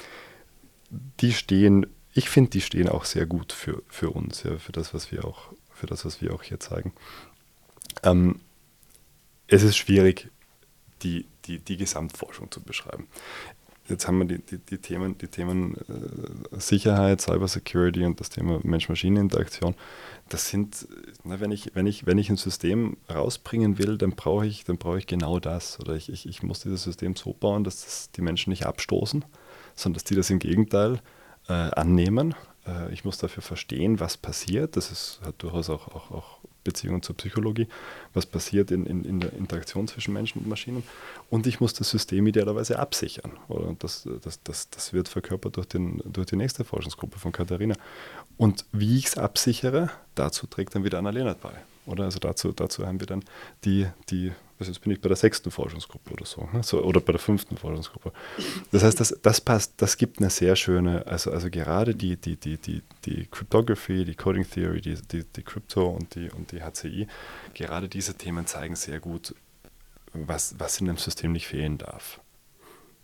die stehen, ich finde, die stehen auch sehr gut für, für uns, ja, für das, was wir auch, für das, was wir auch hier zeigen. Ähm, es ist schwierig, die, die, die Gesamtforschung zu beschreiben. Jetzt haben wir die, die, die Themen, die Themen äh, Sicherheit, Cybersecurity und das Thema Mensch-Maschinen-Interaktion. Das sind, na, wenn, ich, wenn, ich, wenn ich ein System rausbringen will, dann brauche ich, dann ich genau das. Oder ich, ich, ich muss dieses System so bauen, dass das die Menschen nicht abstoßen, sondern dass die das im Gegenteil äh, annehmen. Äh, ich muss dafür verstehen, was passiert. Das ist, hat durchaus auch, auch, auch Beziehung zur Psychologie, was passiert in, in, in der Interaktion zwischen Menschen und Maschinen. Und ich muss das System idealerweise absichern. Und das, das, das, das wird verkörpert durch, den, durch die nächste Forschungsgruppe von Katharina. Und wie ich es absichere, dazu trägt dann wieder Annalena bei. Oder also dazu, dazu haben wir dann die, die also jetzt bin ich bei der sechsten Forschungsgruppe oder so, ne? so, oder bei der fünften Forschungsgruppe. Das heißt, das, das passt, das gibt eine sehr schöne, also, also gerade die, die, die, die, die Cryptography, die Coding Theory, die, die, die Crypto und die, und die HCI, gerade diese Themen zeigen sehr gut, was, was in dem System nicht fehlen darf.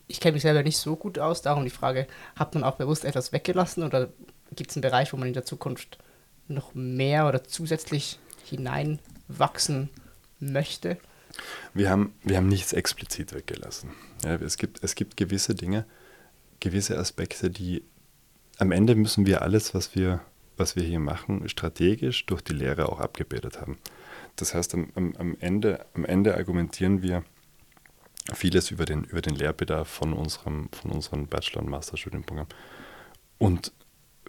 Ich kenne mich selber nicht so gut aus, darum die Frage, hat man auch bewusst etwas weggelassen oder gibt es einen Bereich, wo man in der Zukunft noch mehr oder zusätzlich hineinwachsen möchte? Wir haben, wir haben nichts explizit weggelassen. Ja, es, gibt, es gibt gewisse Dinge, gewisse Aspekte, die am Ende müssen wir alles, was wir, was wir hier machen, strategisch durch die Lehre auch abgebildet haben. Das heißt, am, am, Ende, am Ende argumentieren wir vieles über den, über den Lehrbedarf von unserem, von unserem Bachelor- und Masterstudienprogramm. Und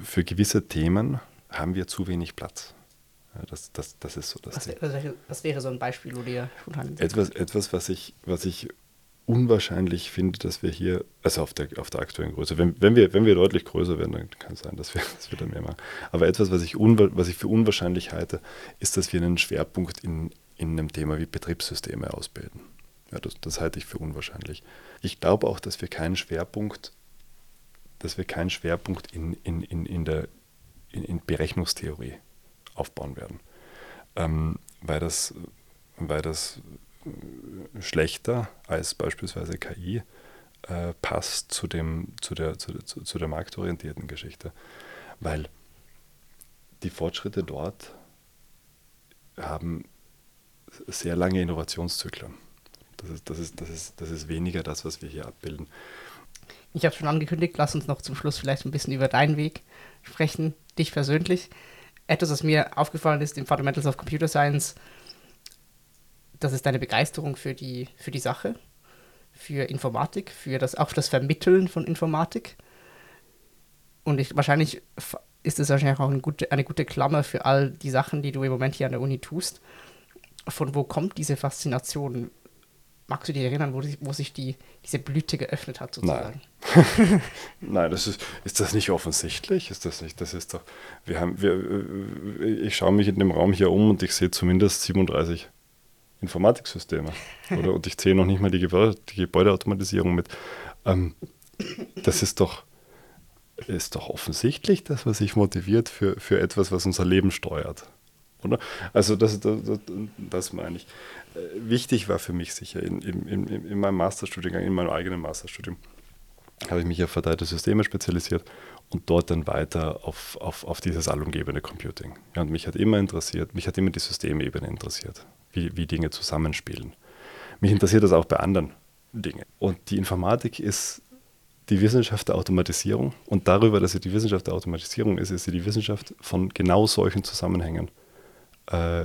für gewisse Themen haben wir zu wenig Platz. Das, das, das ist so das was, wäre, was wäre so ein Beispiel, wo dir spontan etwas, etwas, was ich, was ich unwahrscheinlich finde, dass wir hier, also auf der, auf der aktuellen Größe, wenn, wenn, wir, wenn wir deutlich größer werden, dann kann es sein, dass wir, <laughs> dass wir da mehr machen. Aber etwas, was ich, was ich für unwahrscheinlich halte, ist, dass wir einen Schwerpunkt in, in einem Thema wie Betriebssysteme ausbilden. Ja, das, das halte ich für unwahrscheinlich. Ich glaube auch, dass wir keinen Schwerpunkt, dass wir keinen Schwerpunkt in, in, in, in der in, in Berechnungstheorie aufbauen werden. Ähm, weil, das, weil das schlechter als beispielsweise KI äh, passt zu, dem, zu, der, zu, zu, zu der marktorientierten Geschichte. Weil die Fortschritte dort haben sehr lange Innovationszyklen. Das ist, das, ist, das, ist, das ist weniger das, was wir hier abbilden. Ich habe schon angekündigt, lass uns noch zum Schluss vielleicht ein bisschen über deinen Weg sprechen, dich persönlich etwas, was mir aufgefallen ist im Fundamentals of Computer Science, das ist deine Begeisterung für die, für die Sache, für Informatik, für das, auch das Vermitteln von Informatik. Und ich, wahrscheinlich ist es wahrscheinlich auch eine gute, eine gute Klammer für all die Sachen, die du im Moment hier an der Uni tust. Von wo kommt diese Faszination? Magst du dich erinnern, wo, wo sich die, diese Blüte geöffnet hat, sozusagen? Nein. <laughs> Nein, das ist, ist das nicht offensichtlich? Ist das nicht, das ist doch, wir haben, wir, äh, ich schaue mich in dem Raum hier um und ich sehe zumindest 37 Informatiksysteme. Oder, und ich zähle noch nicht mal die, Gebäude, die Gebäudeautomatisierung mit. Ähm, das ist doch, ist doch offensichtlich, das, was sich motiviert für, für etwas, was unser Leben steuert. Oder? Also das, das, das meine ich. Äh, wichtig war für mich sicher in, in, in, in meinem Masterstudiengang, in meinem eigenen Masterstudium, habe ich mich auf verteilte Systeme spezialisiert und dort dann weiter auf, auf, auf dieses allumgebende Computing. Ja, und mich hat immer interessiert, mich hat immer die Systemebene interessiert, wie, wie Dinge zusammenspielen. Mich interessiert das auch bei anderen Dingen. Und die Informatik ist die Wissenschaft der Automatisierung und darüber, dass sie die Wissenschaft der Automatisierung ist, ist sie die Wissenschaft von genau solchen Zusammenhängen äh,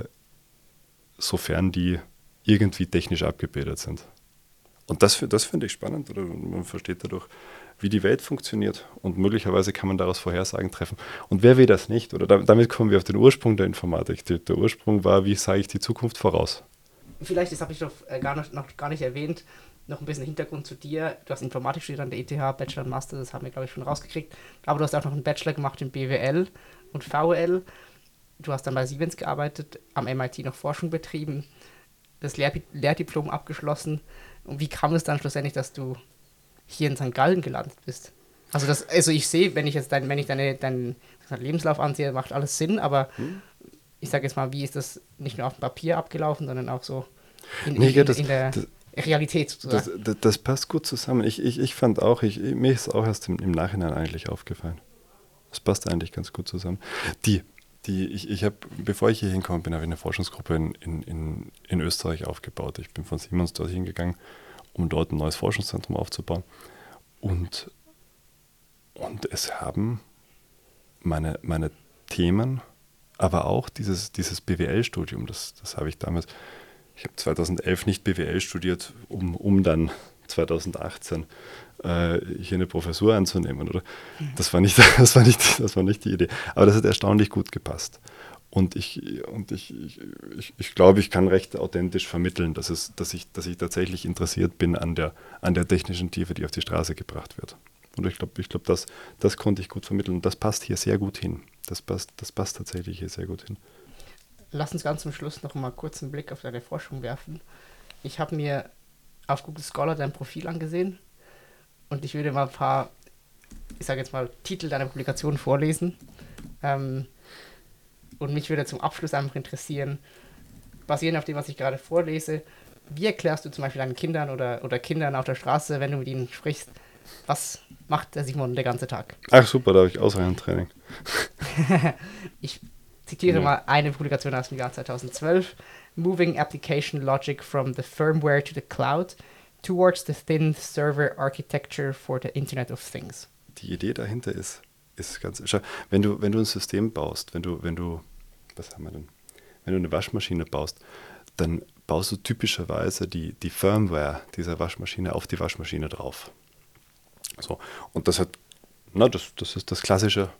sofern die irgendwie technisch abgebildet sind. Und das, das finde ich spannend, oder man versteht dadurch wie die Welt funktioniert und möglicherweise kann man daraus Vorhersagen treffen. Und wer will das nicht? Oder damit kommen wir auf den Ursprung der Informatik. Der Ursprung war, wie sage ich die Zukunft voraus? Vielleicht, das habe ich noch, äh, gar, nicht, noch gar nicht erwähnt, noch ein bisschen Hintergrund zu dir. Du hast Informatik studiert an der ETH, Bachelor und Master, das haben wir, glaube ich, schon rausgekriegt. Aber du hast auch noch einen Bachelor gemacht in BWL und VWL. Du hast dann bei Siemens gearbeitet, am MIT noch Forschung betrieben, das Lehr Lehrdiplom abgeschlossen. Und wie kam es dann schlussendlich, dass du hier in St. Gallen gelandet bist? Also, das, also ich sehe, wenn ich jetzt dein, wenn ich deine, deinen Lebenslauf ansehe, macht alles Sinn, aber hm. ich sage jetzt mal, wie ist das nicht nur auf dem Papier abgelaufen, sondern auch so in, nee, in, das, in der das, Realität sozusagen. Das, das, passt gut zusammen. Ich, ich, ich fand auch, ich, mir ist auch erst im, im Nachhinein eigentlich aufgefallen. Das passt eigentlich ganz gut zusammen. Die, die, ich, ich habe, bevor ich hier hingekommen bin, habe ich eine Forschungsgruppe in, in, in, in Österreich aufgebaut. Ich bin von Siemens dort hingegangen, um dort ein neues Forschungszentrum aufzubauen. Und, und es haben meine, meine Themen, aber auch dieses, dieses BWL-Studium, das, das habe ich damals, ich habe 2011 nicht BWL studiert, um, um dann 2018 äh, hier eine Professur anzunehmen. Oder? Das, war nicht, <laughs> das, war nicht, das war nicht die Idee. Aber das hat erstaunlich gut gepasst. Und ich, und ich, ich, ich, ich glaube, ich kann recht authentisch vermitteln, dass, es, dass, ich, dass ich tatsächlich interessiert bin an der, an der technischen Tiefe, die auf die Straße gebracht wird. Und ich glaube, ich glaub, das, das konnte ich gut vermitteln. Und das passt hier sehr gut hin. Das passt, das passt tatsächlich hier sehr gut hin. Lass uns ganz zum Schluss noch mal kurz einen Blick auf deine Forschung werfen. Ich habe mir auf Google Scholar dein Profil angesehen und ich würde mal ein paar, ich sage jetzt mal, Titel deiner Publikation vorlesen. Ähm, und mich würde zum Abschluss einfach interessieren, basierend auf dem, was ich gerade vorlese, wie erklärst du zum Beispiel deinen Kindern oder, oder Kindern auf der Straße, wenn du mit ihnen sprichst, was macht der Simon den ganzen Tag? Ach super, da habe ich ausreichend Training. <laughs> ich zitiere ja. mal eine Publikation aus dem Jahr 2012. Moving Application Logic from the Firmware to the Cloud towards the thin server architecture for the Internet of Things. Die Idee dahinter ist, ist ganz, wenn du, wenn du ein System baust, wenn du, wenn du, was haben wir denn, wenn du eine Waschmaschine baust, dann baust du typischerweise die, die Firmware dieser Waschmaschine auf die Waschmaschine drauf. So, und das hat, na, das, das ist das klassische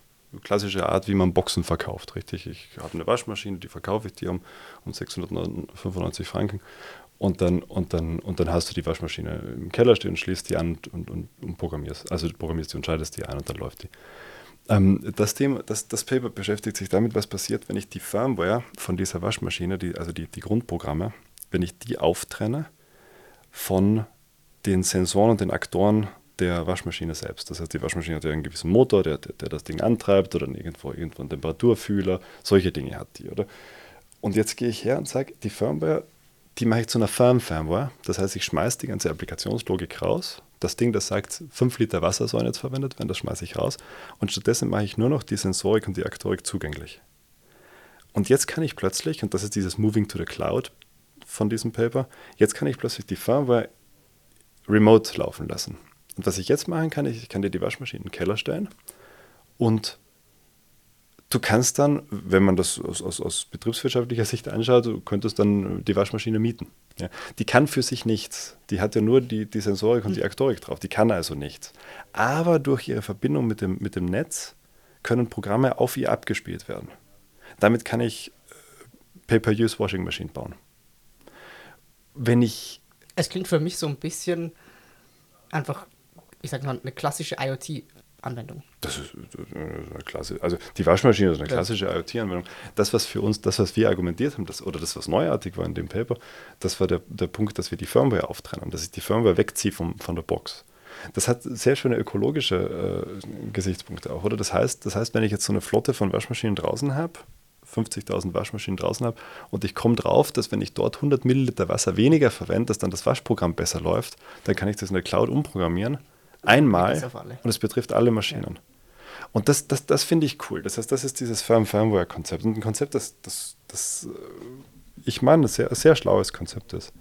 klassische Art, wie man Boxen verkauft, richtig? Ich habe eine Waschmaschine, die verkaufe ich dir um, um 695 Franken und dann, und, dann, und dann hast du die Waschmaschine im Keller stehen schließt die an und, und, und programmierst. Also programmierst die und schaltest die ein und dann läuft die. Ähm, das, Thema, das, das Paper beschäftigt sich damit, was passiert, wenn ich die Firmware von dieser Waschmaschine, die, also die, die Grundprogramme, wenn ich die auftrenne von den Sensoren und den Aktoren der Waschmaschine selbst. Das heißt, die Waschmaschine hat ja einen gewissen Motor, der, der, der das Ding antreibt oder irgendwo, irgendwo einen Temperaturfühler. Solche Dinge hat die, oder? Und jetzt gehe ich her und sage, die Firmware, die mache ich zu einer Firm-Firmware. Das heißt, ich schmeiße die ganze Applikationslogik raus. Das Ding, das sagt, 5 Liter Wasser sollen jetzt verwendet werden, das schmeiße ich raus. Und stattdessen mache ich nur noch die Sensorik und die Aktorik zugänglich. Und jetzt kann ich plötzlich, und das ist dieses Moving to the Cloud von diesem Paper, jetzt kann ich plötzlich die Firmware remote laufen lassen. Und was ich jetzt machen kann, ich kann dir die Waschmaschine in den Keller stellen und du kannst dann, wenn man das aus, aus, aus betriebswirtschaftlicher Sicht anschaut, du könntest dann die Waschmaschine mieten. Ja. Die kann für sich nichts. Die hat ja nur die, die Sensorik und die Aktorik drauf. Die kann also nichts. Aber durch ihre Verbindung mit dem, mit dem Netz können Programme auf ihr abgespielt werden. Damit kann ich äh, Pay-per-Use Washing Machine bauen. Wenn ich. Es klingt für mich so ein bisschen einfach ich sag mal, eine klassische IoT-Anwendung. Das ist, eine Klasse. Also die Waschmaschine ist eine klassische ja. IoT-Anwendung. Das, was für uns, das, was wir argumentiert haben, das, oder das, was neuartig war in dem Paper, das war der, der Punkt, dass wir die Firmware auftrennen, dass ich die Firmware wegziehe vom, von der Box. Das hat sehr schöne ökologische äh, Gesichtspunkte auch, oder? Das heißt, das heißt, wenn ich jetzt so eine Flotte von Waschmaschinen draußen habe, 50.000 Waschmaschinen draußen habe und ich komme drauf, dass wenn ich dort 100 Milliliter Wasser weniger verwende, dass dann das Waschprogramm besser läuft, dann kann ich das in der Cloud umprogrammieren Einmal und es betrifft alle Maschinen. Ja. Und das, das, das finde ich cool. Das heißt, das ist dieses Firm-Firmware-Konzept. Und ein Konzept, das, das, das äh, ich meine, ein sehr, sehr schlaues Konzept ist.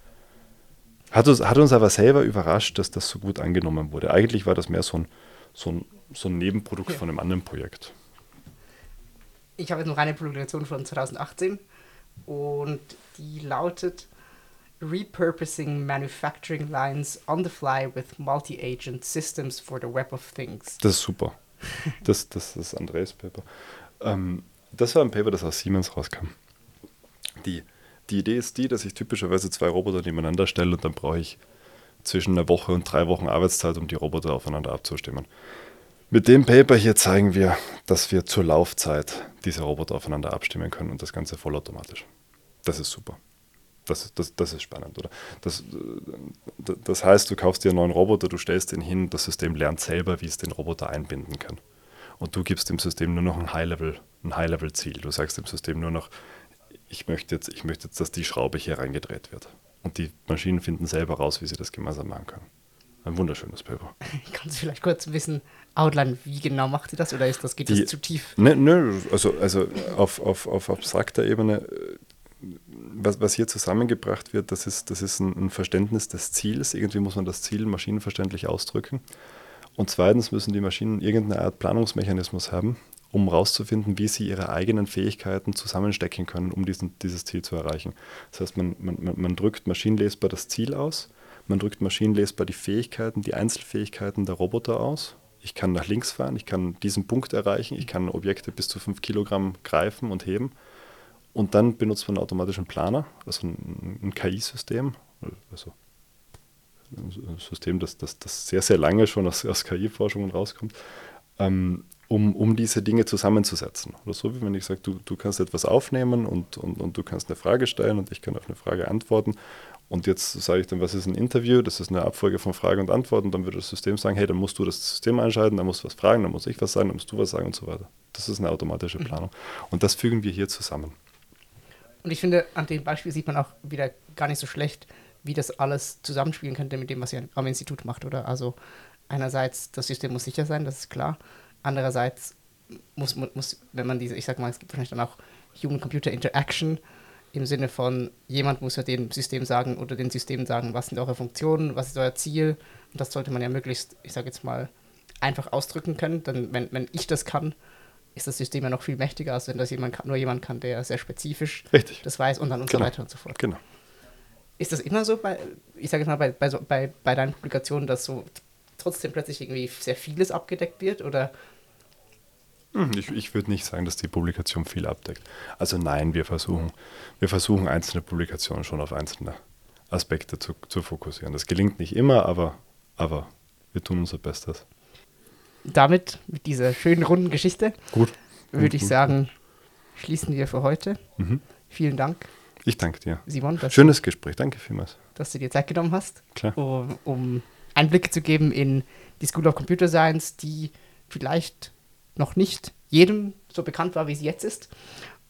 Hat uns, hat uns aber selber überrascht, dass das so gut angenommen wurde. Eigentlich war das mehr so ein, so ein, so ein Nebenprodukt ja. von einem anderen Projekt. Ich habe jetzt noch eine Publikation von 2018 und die lautet repurposing manufacturing lines on the fly with multi-agent systems for the web of things. Das ist super. Das, das ist Andres Paper. Ähm, das war ein Paper, das aus Siemens rauskam. Die, die Idee ist die, dass ich typischerweise zwei Roboter nebeneinander stelle und dann brauche ich zwischen einer Woche und drei Wochen Arbeitszeit, um die Roboter aufeinander abzustimmen. Mit dem Paper hier zeigen wir, dass wir zur Laufzeit diese Roboter aufeinander abstimmen können und das Ganze vollautomatisch. Das ist super. Das, das, das ist spannend, oder? Das, das heißt, du kaufst dir einen neuen Roboter, du stellst den hin, das System lernt selber, wie es den Roboter einbinden kann. Und du gibst dem System nur noch ein High-Level, ein High-Level-Ziel. Du sagst dem System nur noch, ich möchte, jetzt, ich möchte jetzt, dass die Schraube hier reingedreht wird. Und die Maschinen finden selber raus, wie sie das gemeinsam machen können. Ein wunderschönes Paper. <laughs> Kannst du vielleicht kurz wissen, Outline, wie genau macht sie das oder ist das, geht Die- das zu tief? Ne, ne, also, also auf, auf, auf abstrakter Ebene, äh, was, was hier zusammengebracht wird, das ist, das ist ein, ein Verständnis des Ziels. Irgendwie muss man das Ziel maschinenverständlich ausdrücken. Und zweitens müssen die Maschinen irgendeine Art Planungsmechanismus haben, um herauszufinden, wie sie ihre eigenen Fähigkeiten zusammenstecken können, um diesen, dieses Ziel zu erreichen. Das heißt, man, man, man- drückt maschinenlesbar das Ziel aus, man drückt maschinenlesbar die Fähigkeiten, die Einzelfähigkeiten der Roboter aus. Ich kann nach links fahren, ich kann diesen Punkt erreichen, ich kann Objekte bis zu 5 Kilogramm greifen und heben. Und dann benutzt man einen Planer, also ein, ein KI-System, also ein System, das, das, das sehr, sehr lange schon aus, aus KI-Forschungen rauskommt, ähm, um, um diese Dinge zusammenzusetzen. Oder so, wie wenn ich sage, du, du kannst etwas aufnehmen und, und, und du kannst eine Frage stellen und ich kann auf eine Frage antworten. Und jetzt sage ich dann, was ist ein Interview? Das ist eine Abfolge von Fragen und Antworten. Dann würde das System sagen, hey, dann musst du das System einschalten, dann musst du was fragen, dann muss ich was sagen, dann musst du was sagen und so weiter. Das ist eine automatische Planung. Und das fügen wir hier zusammen. Und ich finde, an dem Beispiel sieht man auch wieder gar nicht so schlecht, wie das alles zusammenspielen könnte mit dem, was ihr am Institut macht, oder? Also einerseits, das System muss sicher sein, das ist klar. Andererseits muss, mu- muss wenn man diese, ich sag mal, es gibt wahrscheinlich dann auch Human-Computer-Interaction im Sinne von, jemand muss ja dem System sagen oder den Systemen sagen, was sind eure Funktionen, was ist euer Ziel. Und das sollte man ja möglichst, ich sage jetzt mal, einfach ausdrücken können. Denn wenn, wenn ich das kann, ist das System ja noch viel mächtiger, als wenn das jemand nur jemand kann, der sehr spezifisch Richtig. das weiß und dann und Genau. so weiter und so fort. Genau. Ist das immer so bei, ich sage jetzt mal, bei, bei, so, bei, bei deinen Publikationen, dass so trotzdem plötzlich irgendwie sehr vieles abgedeckt wird? Oder Hm, Ich, ich würde nicht sagen, dass die Publikation viel abdeckt. Also nein, wir versuchen, wir versuchen einzelne Publikationen schon auf einzelne Aspekte zu, zu fokussieren. Das gelingt nicht immer, aber, aber wir tun unser Bestes. Damit, mit dieser schönen runden Geschichte, Gut. würde ich Mhm. sagen, schließen wir für heute. Mhm. Vielen Dank, Ich danke dir. Simon, Schönes Gespräch, danke vielmals. dass du dir Zeit genommen hast, um, um Einblicke zu geben in die School of Computer Science, die vielleicht noch nicht jedem so bekannt war, wie sie jetzt ist.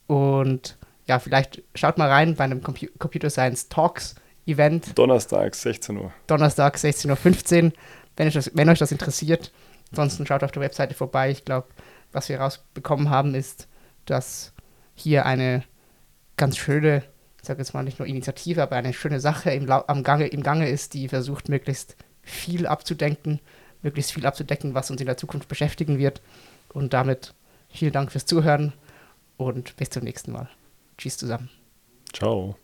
Und ja, vielleicht schaut mal rein bei einem Compu Computer Science Talks Event, Donnerstag, 16 Uhr. Donnerstag 16.15 Uhr, wenn, euch das, wenn euch das interessiert. Ansonsten schaut auf der Webseite vorbei. Ich glaube, was wir rausbekommen haben, ist, dass hier eine ganz schöne, ich sage jetzt mal nicht nur Initiative, aber eine schöne Sache im, am Gange, im Gange ist, die versucht, möglichst viel abzudenken, möglichst viel abzudecken, was uns in der Zukunft beschäftigen wird. Und damit vielen Dank fürs Zuhören und bis zum nächsten Mal. Tschüss zusammen. Ciao.